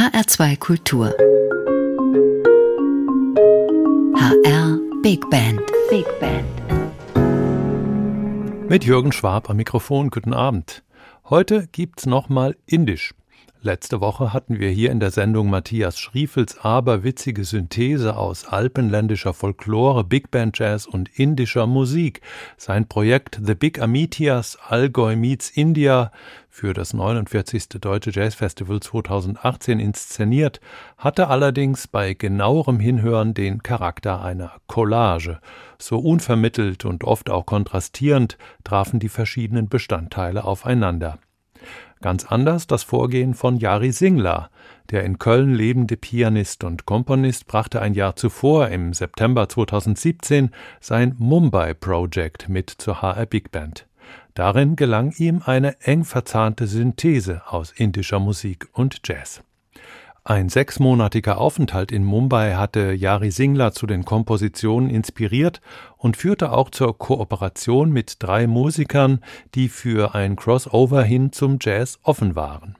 HR2 Kultur. HR Big Band. Big Band. Mit Jürgen Schwab am Mikrofon. Guten Abend. Heute gibt's nochmal Indisch. Letzte Woche hatten wir hier in der Sendung Matthias Schriefels aberwitzige Synthese aus alpenländischer Folklore, Big Band Jazz und indischer Musik. Sein Projekt The Big Amitias Allgäu Meets India für das 49. Deutsche Jazz Festival 2018 inszeniert, hatte allerdings bei genauerem Hinhören den Charakter einer Collage. So unvermittelt und oft auch kontrastierend trafen die verschiedenen Bestandteile aufeinander. Ganz anders das Vorgehen von Jari Singler. Der in Köln lebende Pianist und Komponist brachte ein Jahr zuvor, im September 2017, sein Mumbai Project mit zur HR Big Band. Darin gelang ihm eine eng verzahnte Synthese aus indischer Musik und Jazz. Ein sechsmonatiger Aufenthalt in Mumbai hatte Yari Singla zu den Kompositionen inspiriert und führte auch zur Kooperation mit drei Musikern, die für ein Crossover hin zum Jazz offen waren.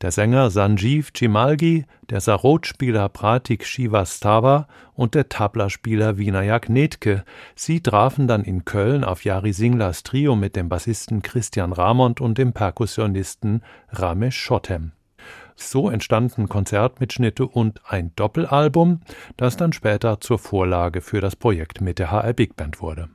Der Sänger Sanjeev Chimalgi, der Sarod-Spieler Pratik Shivastava und der Tabla-Spieler Vinayak Netke. Sie trafen dann in Köln auf Yari Singlas Trio mit dem Bassisten Christian Ramond und dem Perkussionisten Ramesh Schottem. So entstanden Konzertmitschnitte und ein Doppelalbum, das dann später zur Vorlage für das Projekt mit der HR Big Band wurde.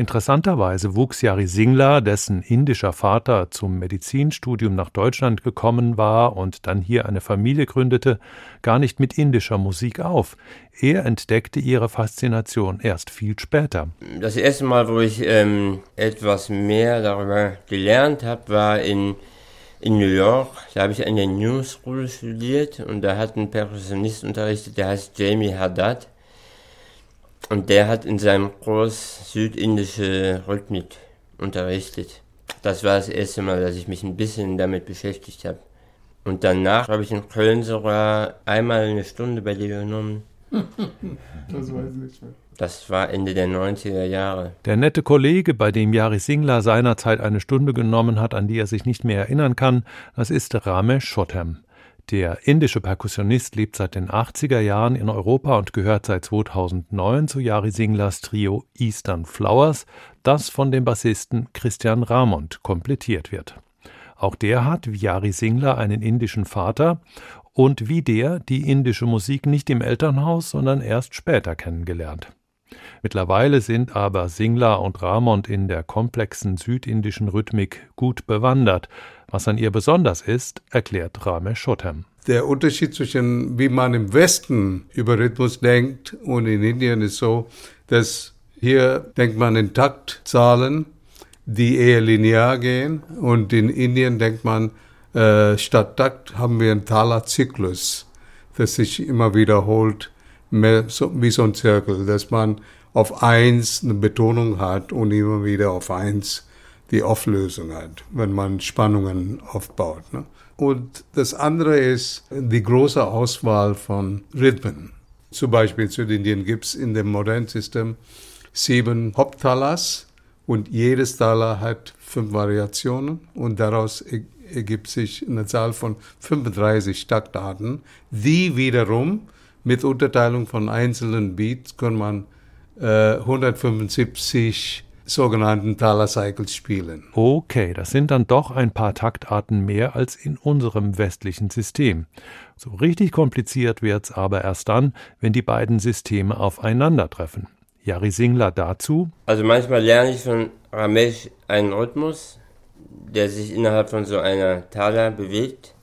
Interessanterweise wuchs Yari Singla, dessen indischer Vater zum Medizinstudium nach Deutschland gekommen war und dann hier eine Familie gründete, gar nicht mit indischer Musik auf. Er entdeckte ihre Faszination erst viel später. Das erste Mal, wo ich ähm, etwas mehr darüber gelernt habe, war in in New York, da habe ich an der New School studiert und da hat ein Perkussionist unterrichtet, der heißt Jamie Haddad. Und der hat in seinem Kurs südindische Rhythmik unterrichtet. Das war das erste Mal, dass ich mich ein bisschen damit beschäftigt habe. Und danach habe ich in Köln sogar einmal eine Stunde bei dir genommen. Das weiß ich nicht mehr. Das war Ende der 90er Jahre. Der nette Kollege, bei dem Jari Singler seinerzeit eine Stunde genommen hat, an die er sich nicht mehr erinnern kann, das ist Ramesh Shottam. Der indische Perkussionist lebt seit den 80er Jahren in Europa und gehört seit 2009 zu Jari Singlers Trio Eastern Flowers, das von dem Bassisten Christian Ramond komplettiert wird. Auch der hat, wie Jari Singler, einen indischen Vater und wie der die indische Musik nicht im Elternhaus, sondern erst später kennengelernt. Mittlerweile sind aber Singla und Ramond in der komplexen südindischen Rhythmik gut bewandert. Was an ihr besonders ist, erklärt Ramesh Shottam. Der Unterschied zwischen wie man im Westen über Rhythmus denkt und in Indien ist so, dass hier denkt man in Taktzahlen, die eher linear gehen und in Indien denkt man, äh, statt Takt haben wir einen Thala-Zyklus, das sich immer wiederholt mehr so, wie so ein Zirkel, dass man auf eins eine Betonung hat und immer wieder auf eins die Auflösung hat, wenn man Spannungen aufbaut. Ne? Und das andere ist die große Auswahl von Rhythmen. Zum Beispiel in Südindien gibt es in dem modernen System sieben Haupttalas und jedes Tala hat fünf Variationen und daraus ergibt sich eine Zahl von 35 Taktarten, die wiederum mit Unterteilung von einzelnen Beats kann man äh, 175 sogenannten Thaler Cycles spielen. Okay, das sind dann doch ein paar Taktarten mehr als in unserem westlichen System. So richtig kompliziert wird's aber erst dann, wenn die beiden Systeme aufeinandertreffen. Jari Singler dazu. Also manchmal lerne ich von Ramesh einen Rhythmus, der sich innerhalb von so einer Thaler bewegt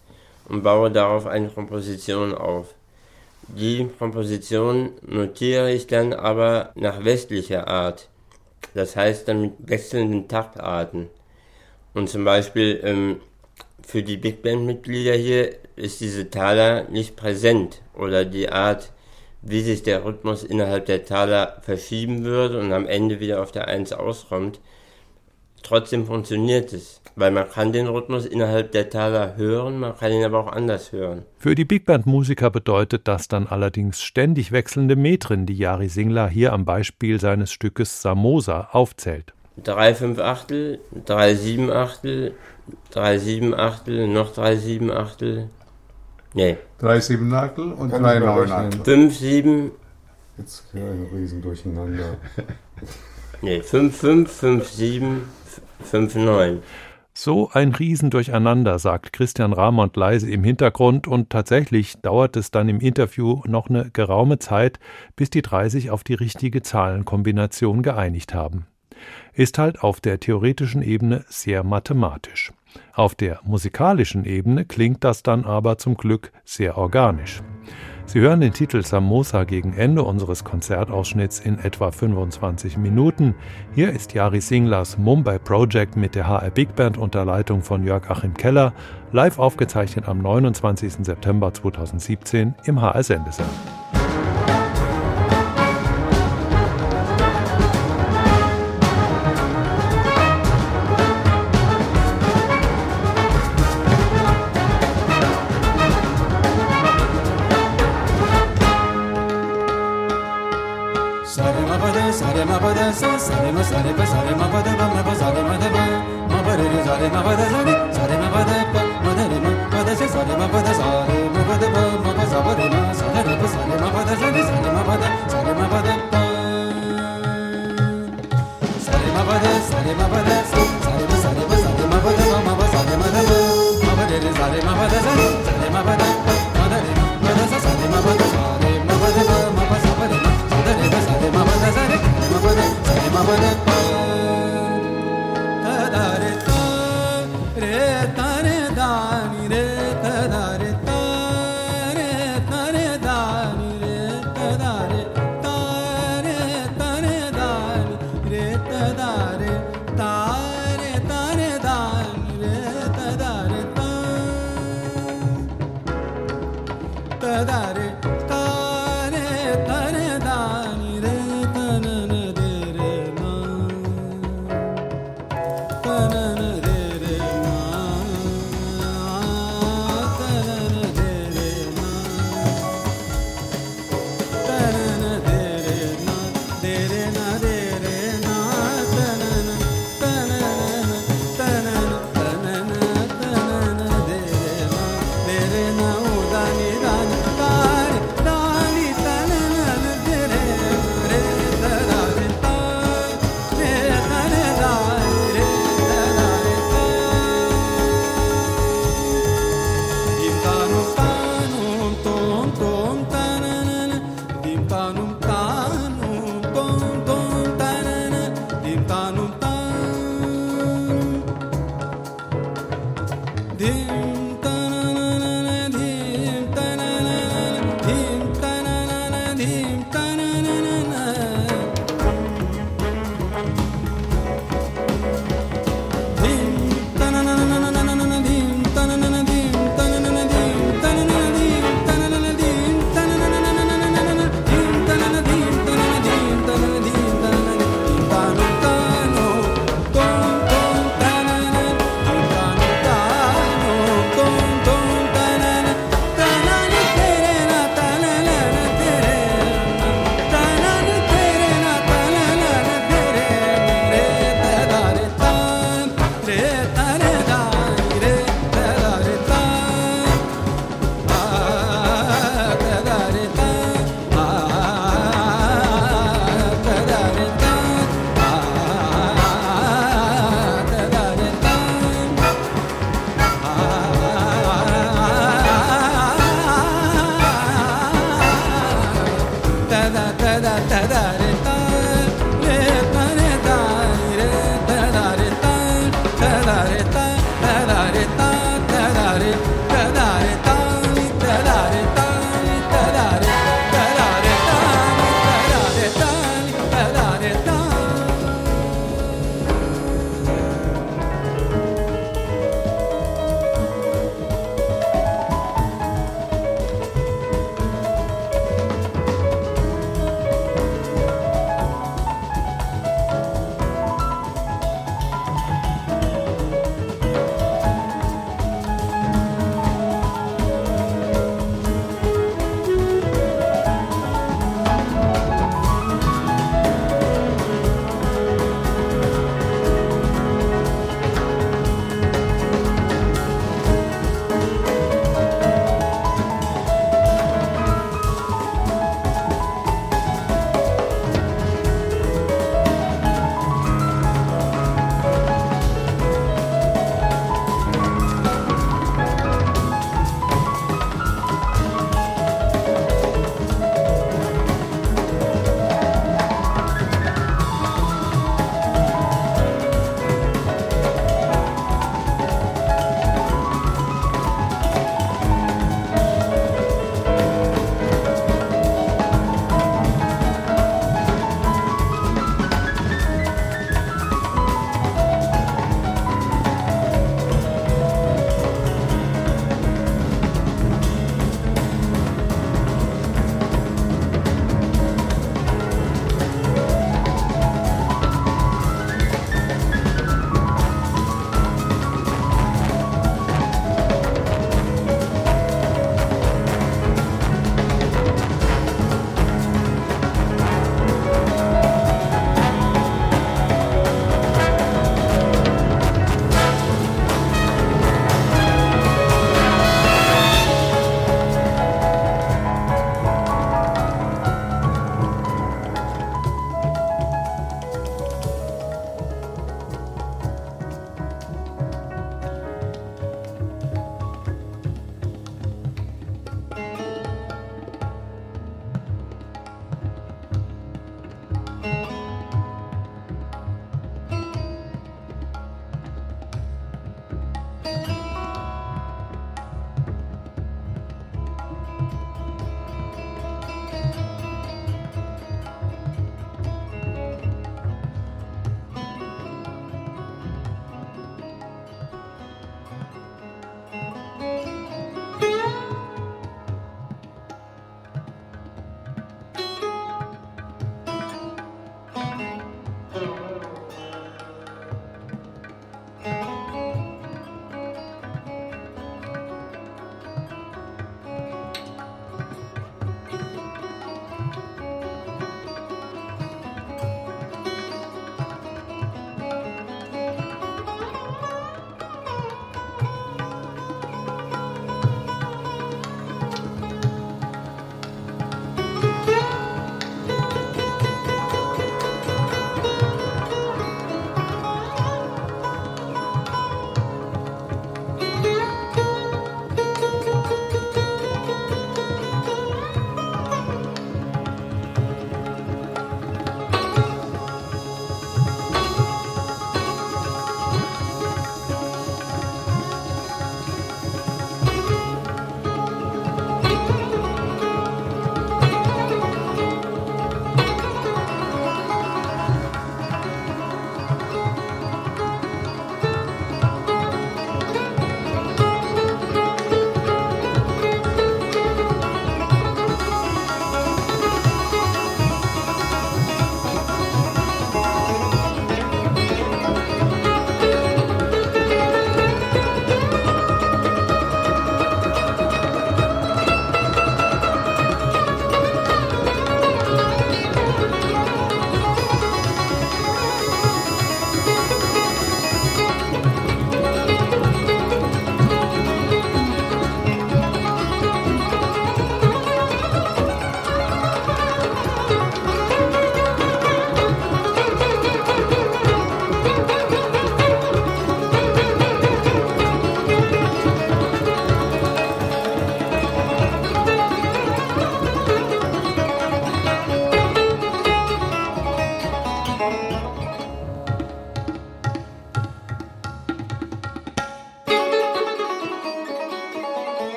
und baue darauf eine Komposition auf. Die Komposition notiere ich dann aber nach westlicher Art. Das heißt dann mit wechselnden Taktarten. Und zum Beispiel ähm, für die Big Band Mitglieder hier ist diese Taler nicht präsent oder die Art, wie sich der Rhythmus innerhalb der Taler verschieben würde und am Ende wieder auf der Eins auskommt, trotzdem funktioniert es, weil man kann den Rhythmus innerhalb der Taler hören, man kann ihn aber auch anders hören. Für die Big Band Musiker bedeutet das dann allerdings ständig wechselnde Metren, die Jari Singler hier am Beispiel seines Stückes Samosa aufzählt. 3 5 Achtel, 3 7 Achtel, 3 7 Achtel, noch 3 7 Achtel. Nee. 3 7 Achtel und 3 9 Achtel. 5 7 Jetzt kriegen wir ein Riesendurcheinander. nee, 5 5 5 7 5,9. So ein Riesendurcheinander, sagt Christian Ramond leise im Hintergrund und tatsächlich dauert es dann im Interview noch eine geraume Zeit, bis die drei sich auf die richtige Zahlenkombination geeinigt haben. Ist halt auf der theoretischen Ebene sehr mathematisch. Auf der musikalischen Ebene klingt das dann aber zum Glück sehr organisch. Sie hören den Titel Samosa gegen Ende unseres Konzertausschnitts in etwa 25 Minuten. Hier ist Jari Singlers Mumbai Project mit der HR Big Band unter Leitung von Jörg Achim Keller, live aufgezeichnet am 29. September 2017 im HR Sendesaal. re pa sa re ma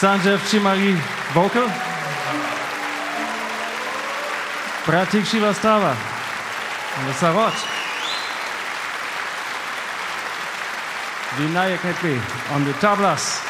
Sanjeev Chimari, vocal. Pratik Shivastava on the sarod. Vinayak Hepi on the tablas.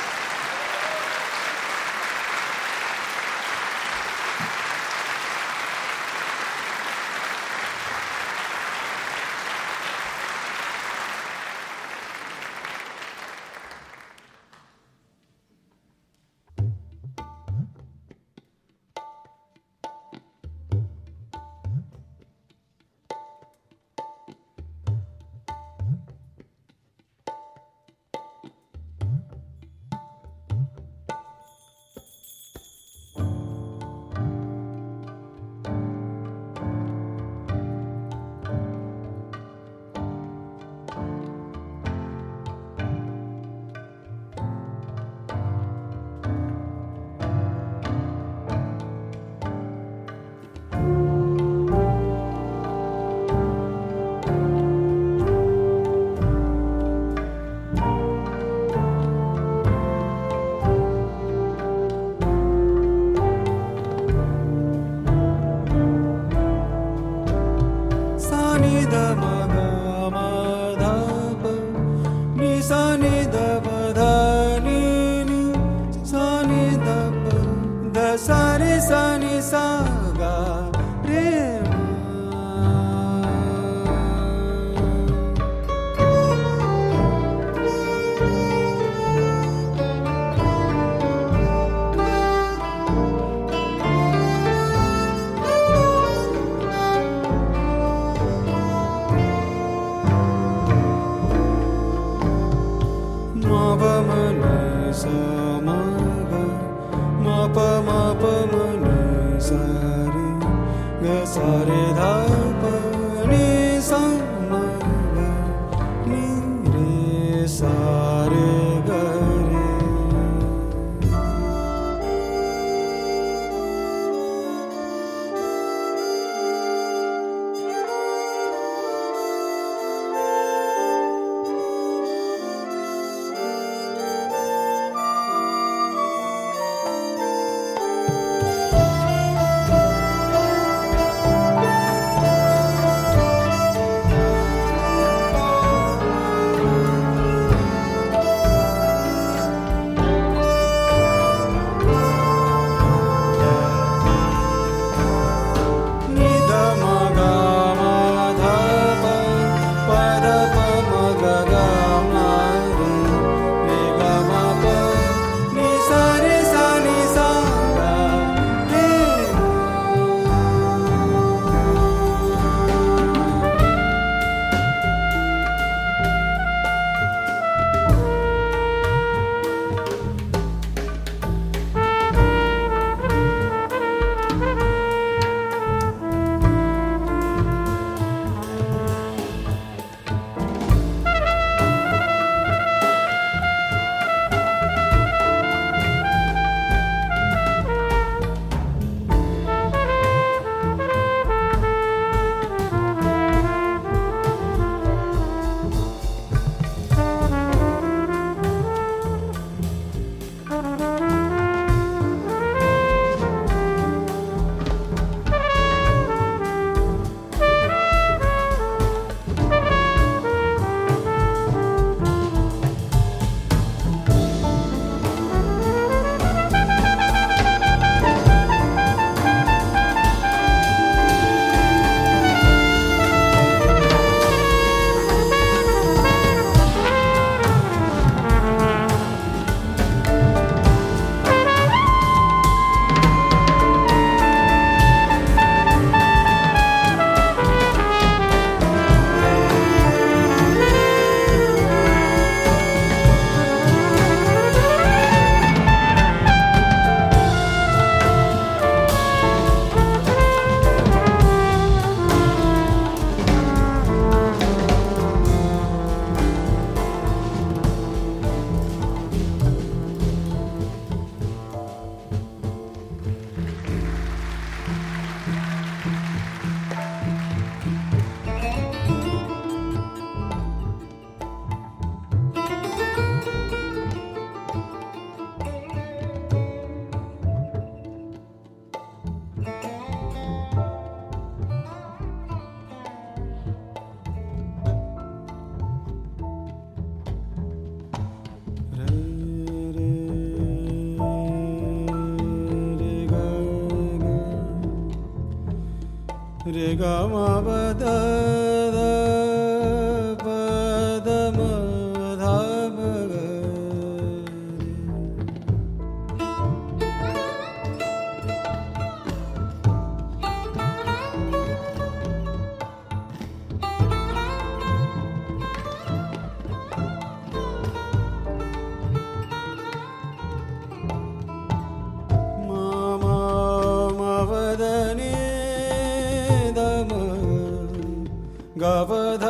गवध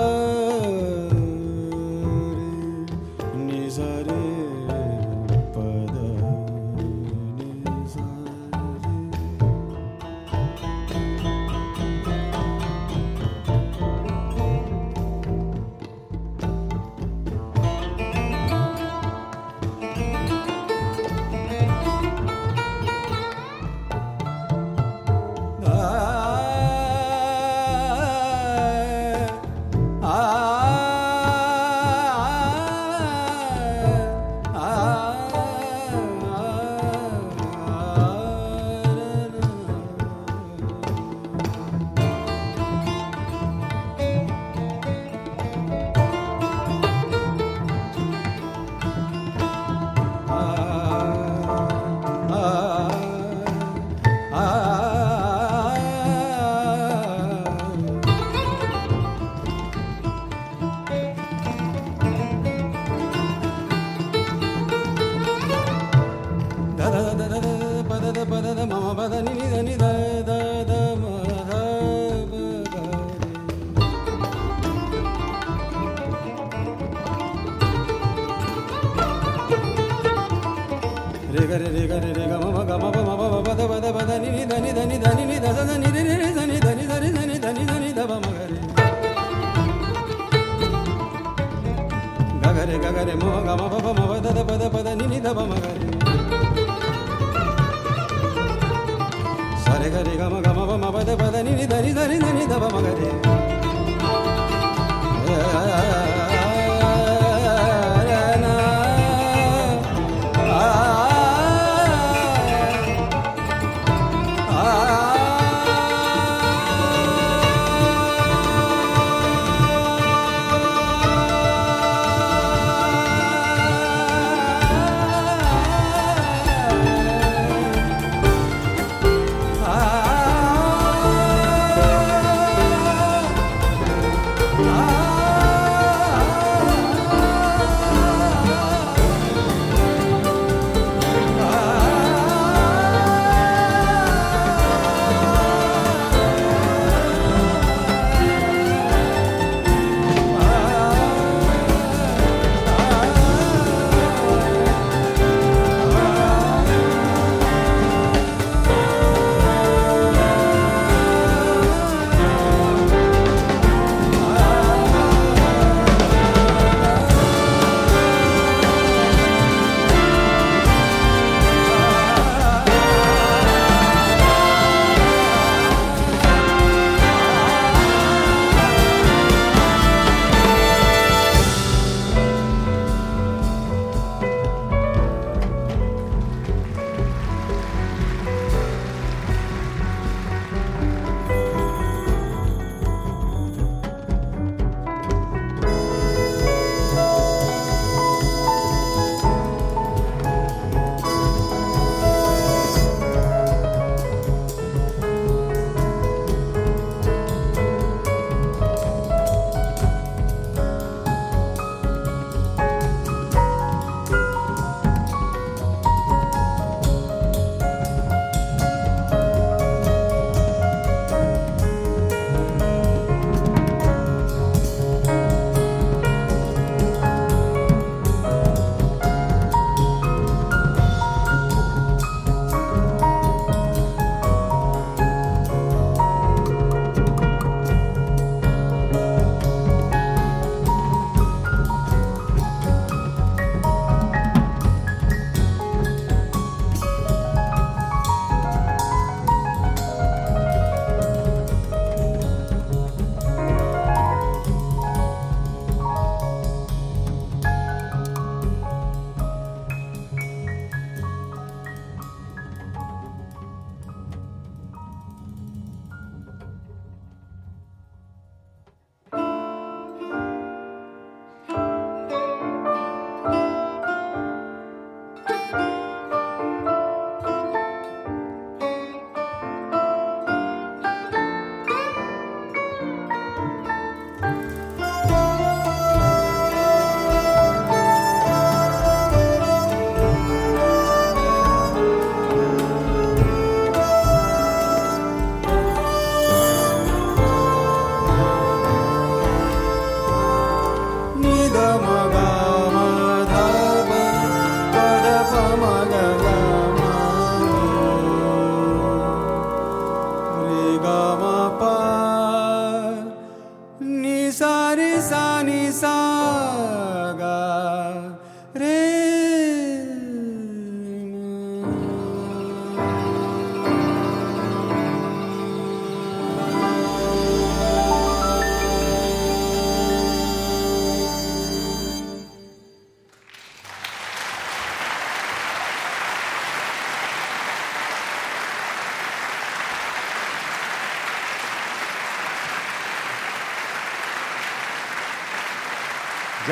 గరి గమ గమ గమ పద పద నిని ధరి ధరి ధని దవ మగరే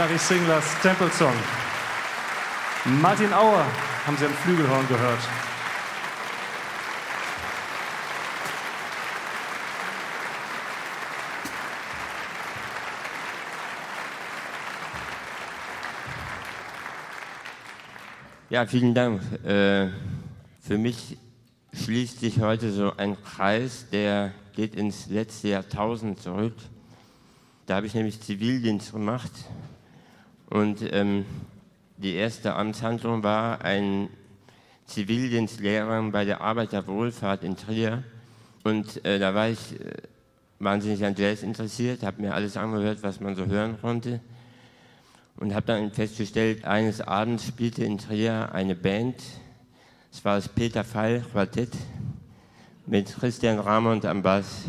Gary Singlers Temple Song. Martin Auer haben Sie am Flügelhorn gehört. Ja, vielen Dank. Äh, für mich schließt sich heute so ein Kreis, der geht ins letzte Jahrtausend zurück. Da habe ich nämlich Zivildienst gemacht und ähm, die erste Amtshandlung war, ein Zivildienstlehrer bei der Arbeiterwohlfahrt in Trier. Und äh, da war ich äh, wahnsinnig an Jazz interessiert, habe mir alles angehört, was man so hören konnte. Und habe dann festgestellt, eines Abends spielte in Trier eine Band, es war das Peter Fall Quartett mit Christian Ramond am Bass.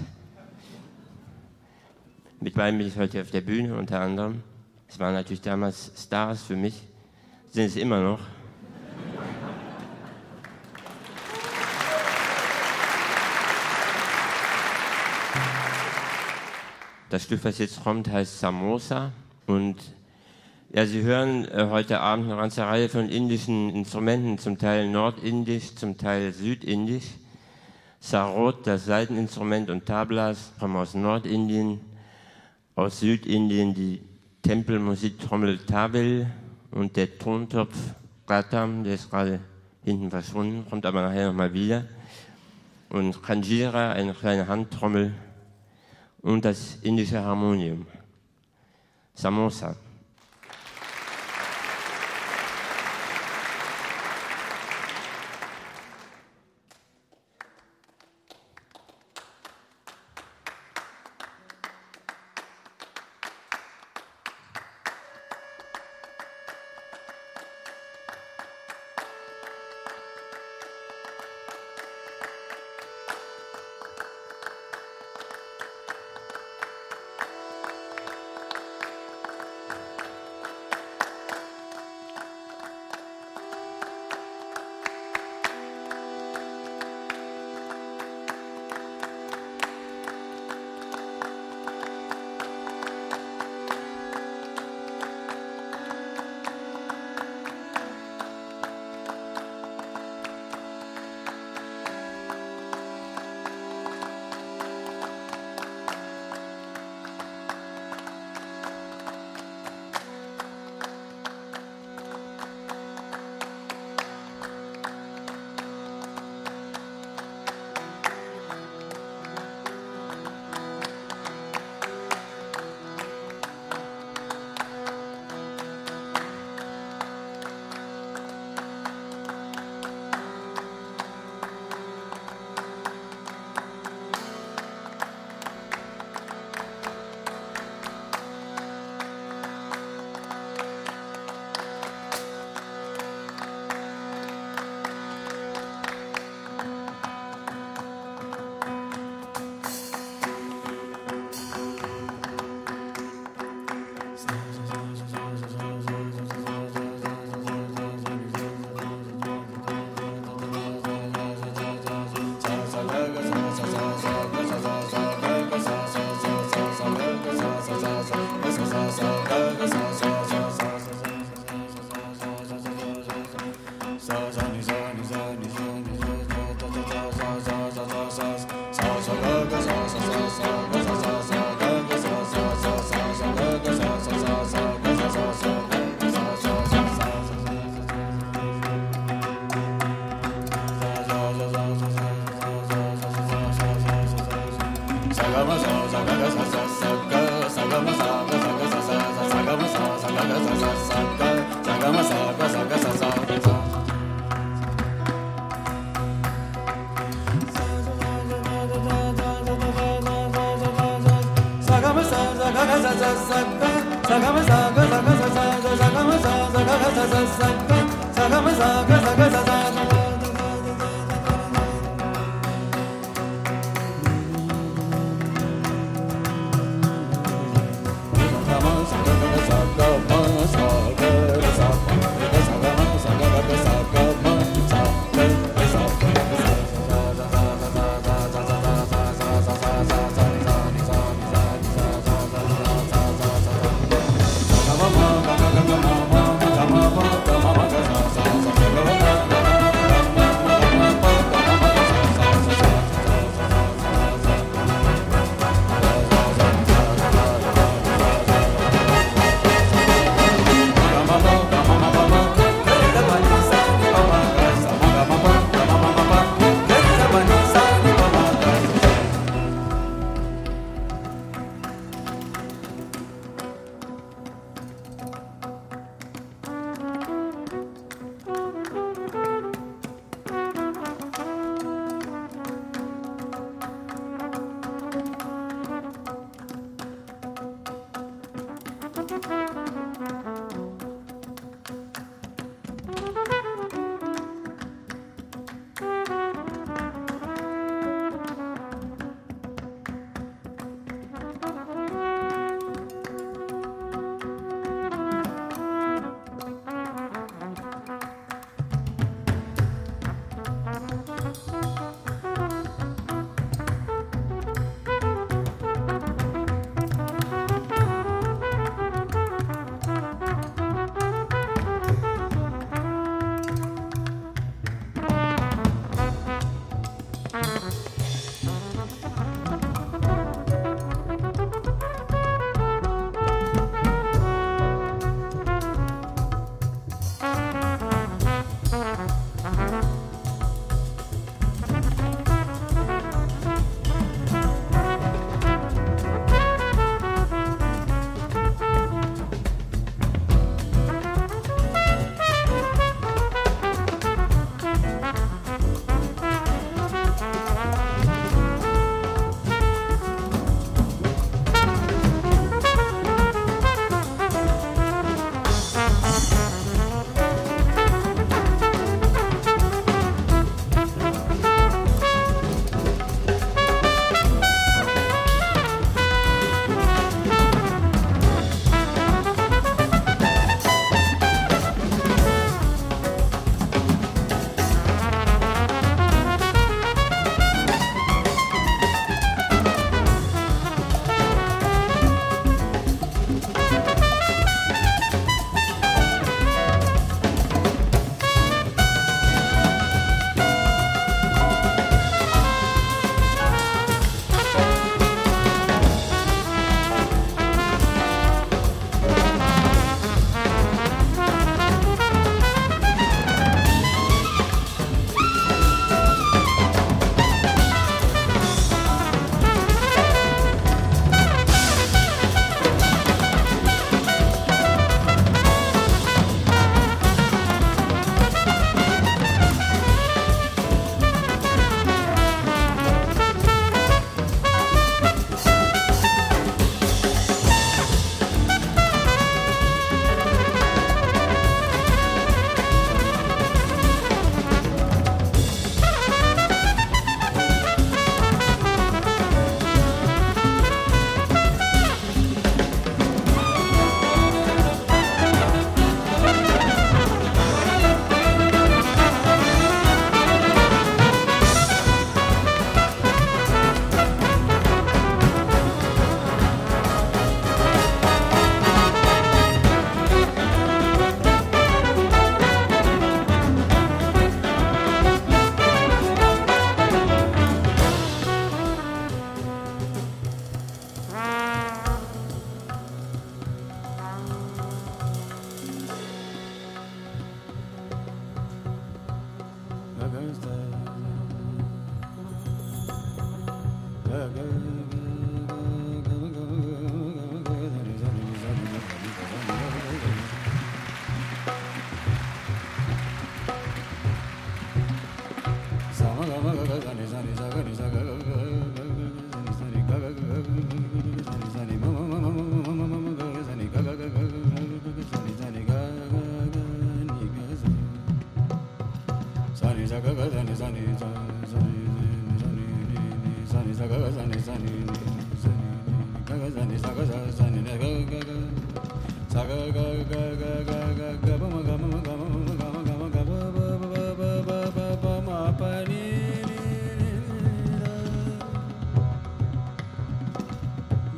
Mit beiden bin ich heute auf der Bühne unter anderem. Es waren natürlich damals Stars für mich, sind es immer noch. Das Stück, was jetzt kommt, heißt Samosa. Und ja, Sie hören äh, heute Abend eine ganze Reihe von indischen Instrumenten, zum Teil nordindisch, zum Teil südindisch. Sarod, das Saiteninstrument und Tablas kommen aus Nordindien, aus Südindien die Tempelmusiktrommel Tabel und der Tontopf Gatam, der ist gerade hinten verschwunden, kommt aber nachher nochmal wieder. Und Kanjira, eine kleine Handtrommel und das indische Harmonium. Samosa.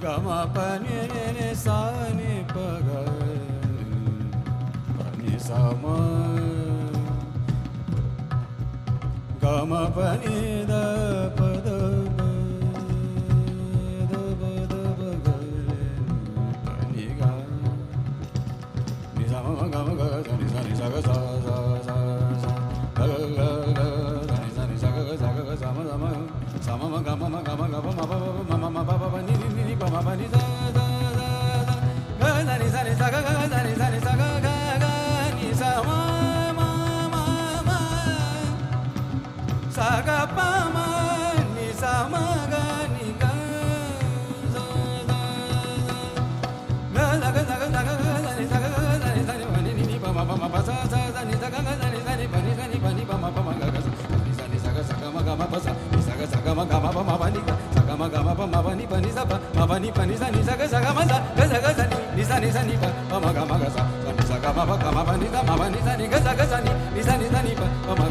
gama pa ni ni ni sa ni pa ga pa ni sa ma gama pa ni da ma ga ma ma ga ma ga ma ma ba ba ma ma ba ba ni ni ni ba ma ba ni da zaga zaga ma ba ma ba ni zaga ma ba ma ba ni ba ni zaga ma ba ni ba ni zaga zaga zaga ma za. Ga zaga za ni za ni za ni ba. Ba ma ga za. Za ni ma ba ni za. Ma ba ni za ni ga za ga za ni ni za ni za ni ba ma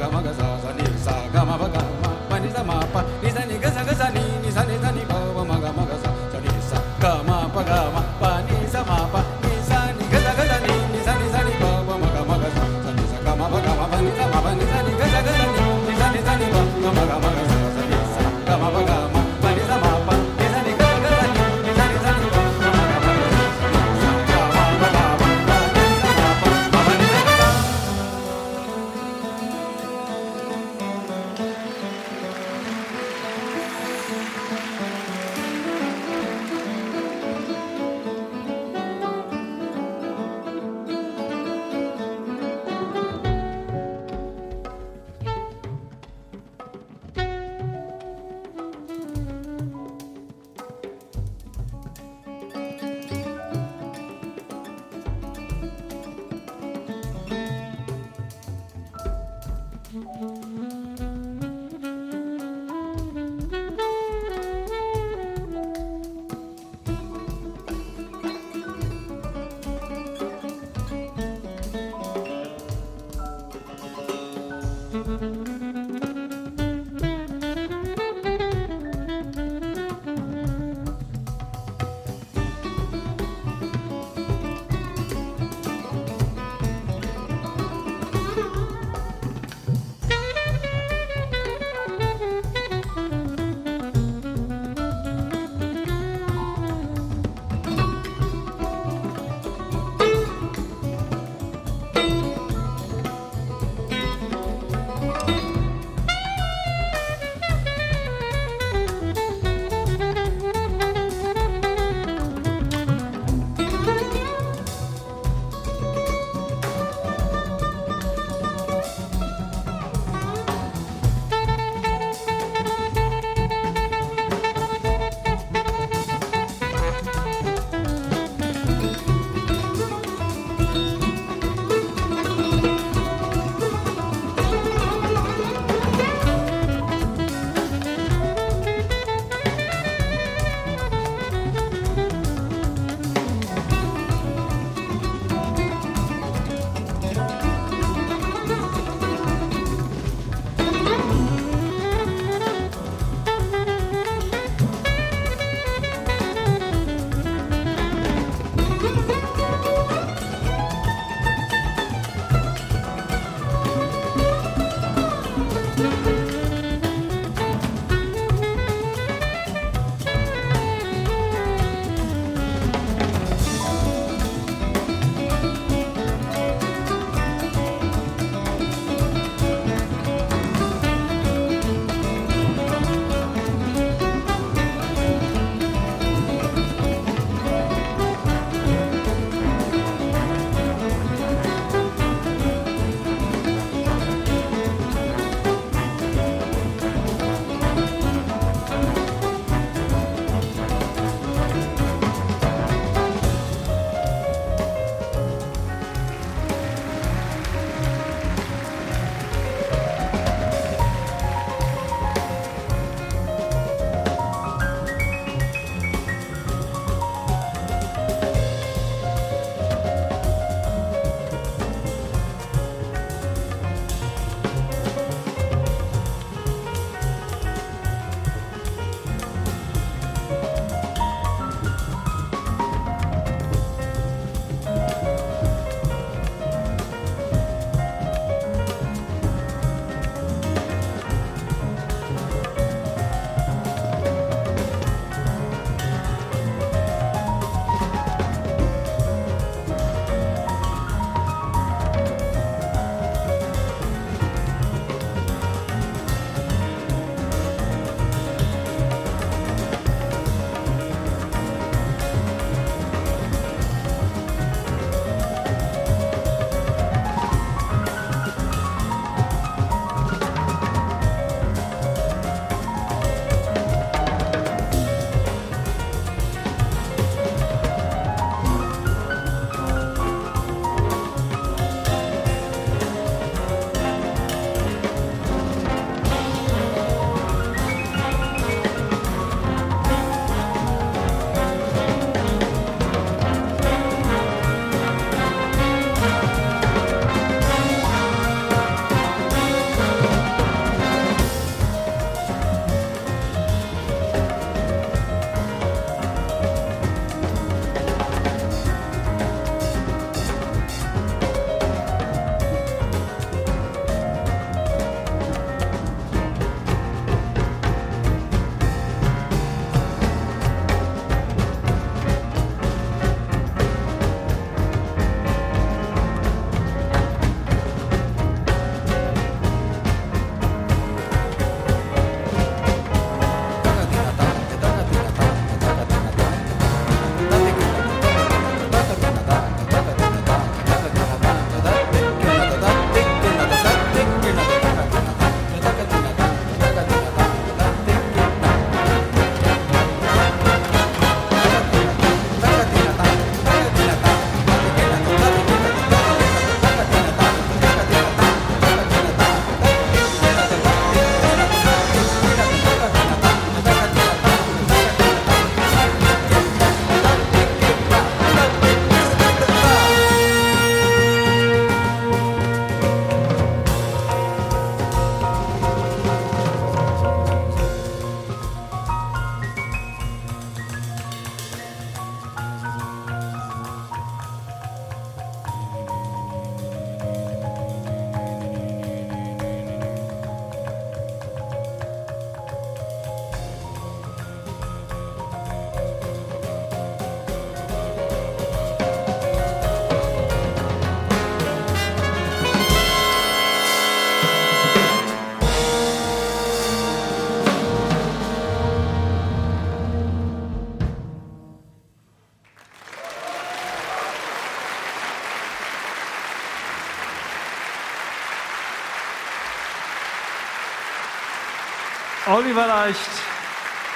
Oliver Leicht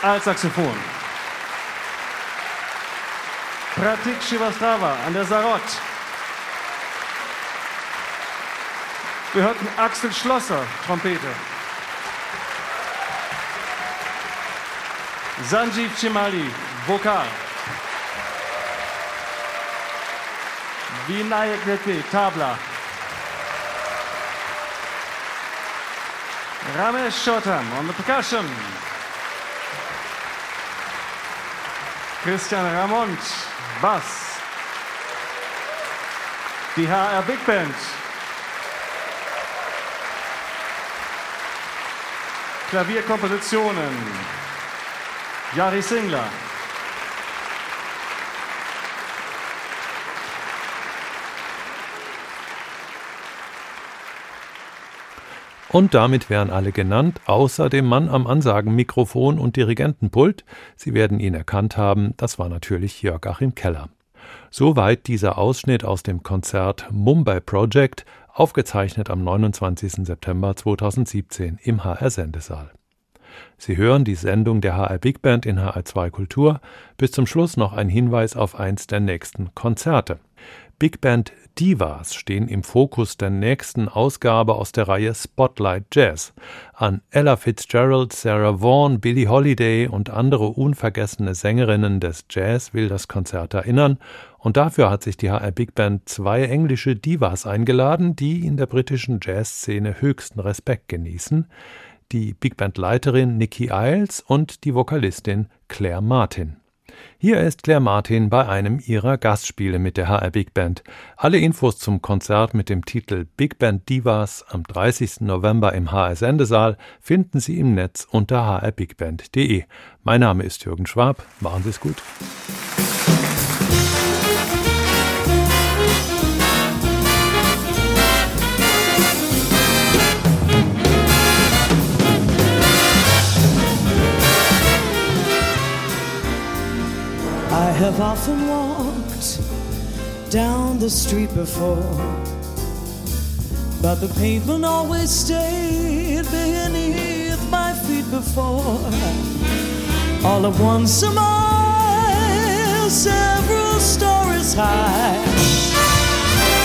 als Saxophon. Pratik Srivastava an der Sarott. Wir hörten Axel Schlosser, Trompete. Sanjeev Chimali, Vokal. Vinayak Reddy, Tabla. Ramesh Shotam on the percussion. Christian Ramont, Bass. Die HR Big Band. Klavierkompositionen. Jari Singler. Und damit wären alle genannt, außer dem Mann am Ansagenmikrofon und Dirigentenpult. Sie werden ihn erkannt haben, das war natürlich Jörg-Achim Keller. Soweit dieser Ausschnitt aus dem Konzert Mumbai Project, aufgezeichnet am 29. September 2017 im HR Sendesaal. Sie hören die Sendung der HR Big Band in HR2 Kultur. Bis zum Schluss noch ein Hinweis auf eins der nächsten Konzerte. Big Band Divas stehen im Fokus der nächsten Ausgabe aus der Reihe Spotlight Jazz. An Ella Fitzgerald, Sarah Vaughan, Billie Holiday und andere unvergessene Sängerinnen des Jazz will das Konzert erinnern und dafür hat sich die HR Big Band zwei englische Divas eingeladen, die in der britischen Jazzszene höchsten Respekt genießen. Die Big Band Leiterin Nikki Iles und die Vokalistin Claire Martin. Hier ist Claire Martin bei einem ihrer Gastspiele mit der HR Big Band. Alle Infos zum Konzert mit dem Titel Big Band Divas am 30. November im HR Sendesaal finden Sie im Netz unter hrbigband.de. Mein Name ist Jürgen Schwab. Machen Sie es gut. Have often walked down the street before, but the pavement always stayed beneath my feet before. All at once, a mile, several stories high,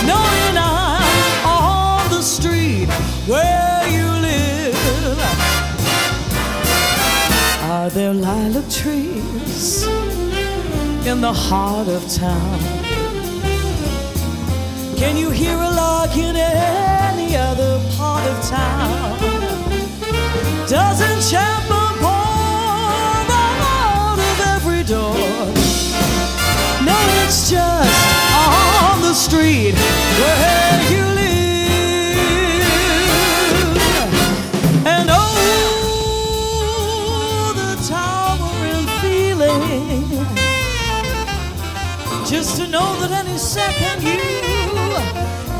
knowing I'm on the street where you live. Are there lilac trees? In the heart of town. Can you hear a lark in any other part of town? Doesn't Chapman pour out of every door? No, it's just on the street where just to know that any second you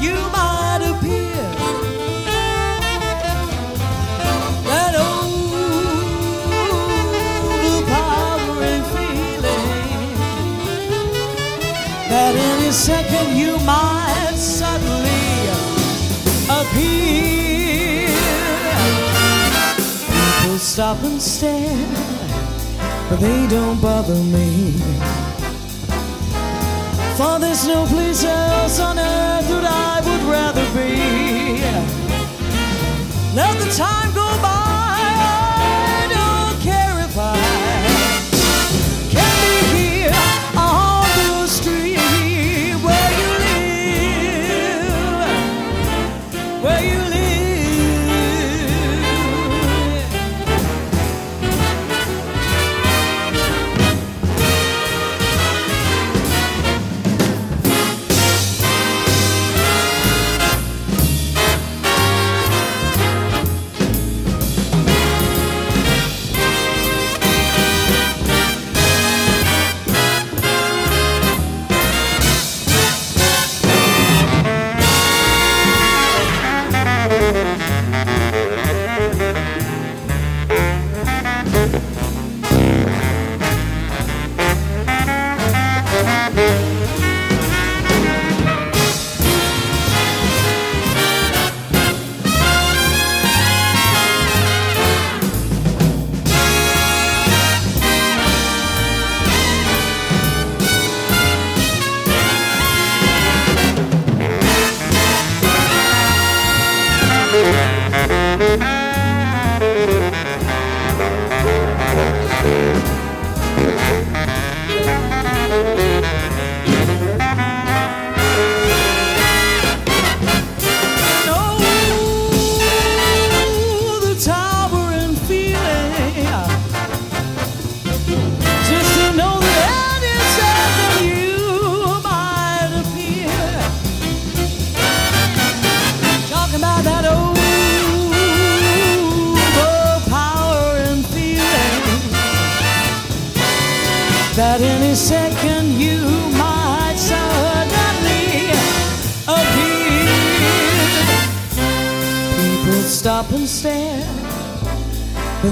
you might appear. That overpowering feeling that any second you might suddenly appear. People stop and stare but they don't bother me for there's no place else on earth that I would rather be. Let the time go by,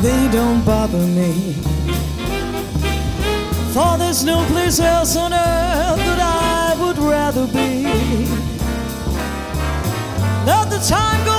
they don't bother me. For there's no place else on earth that I would rather be. Let the time go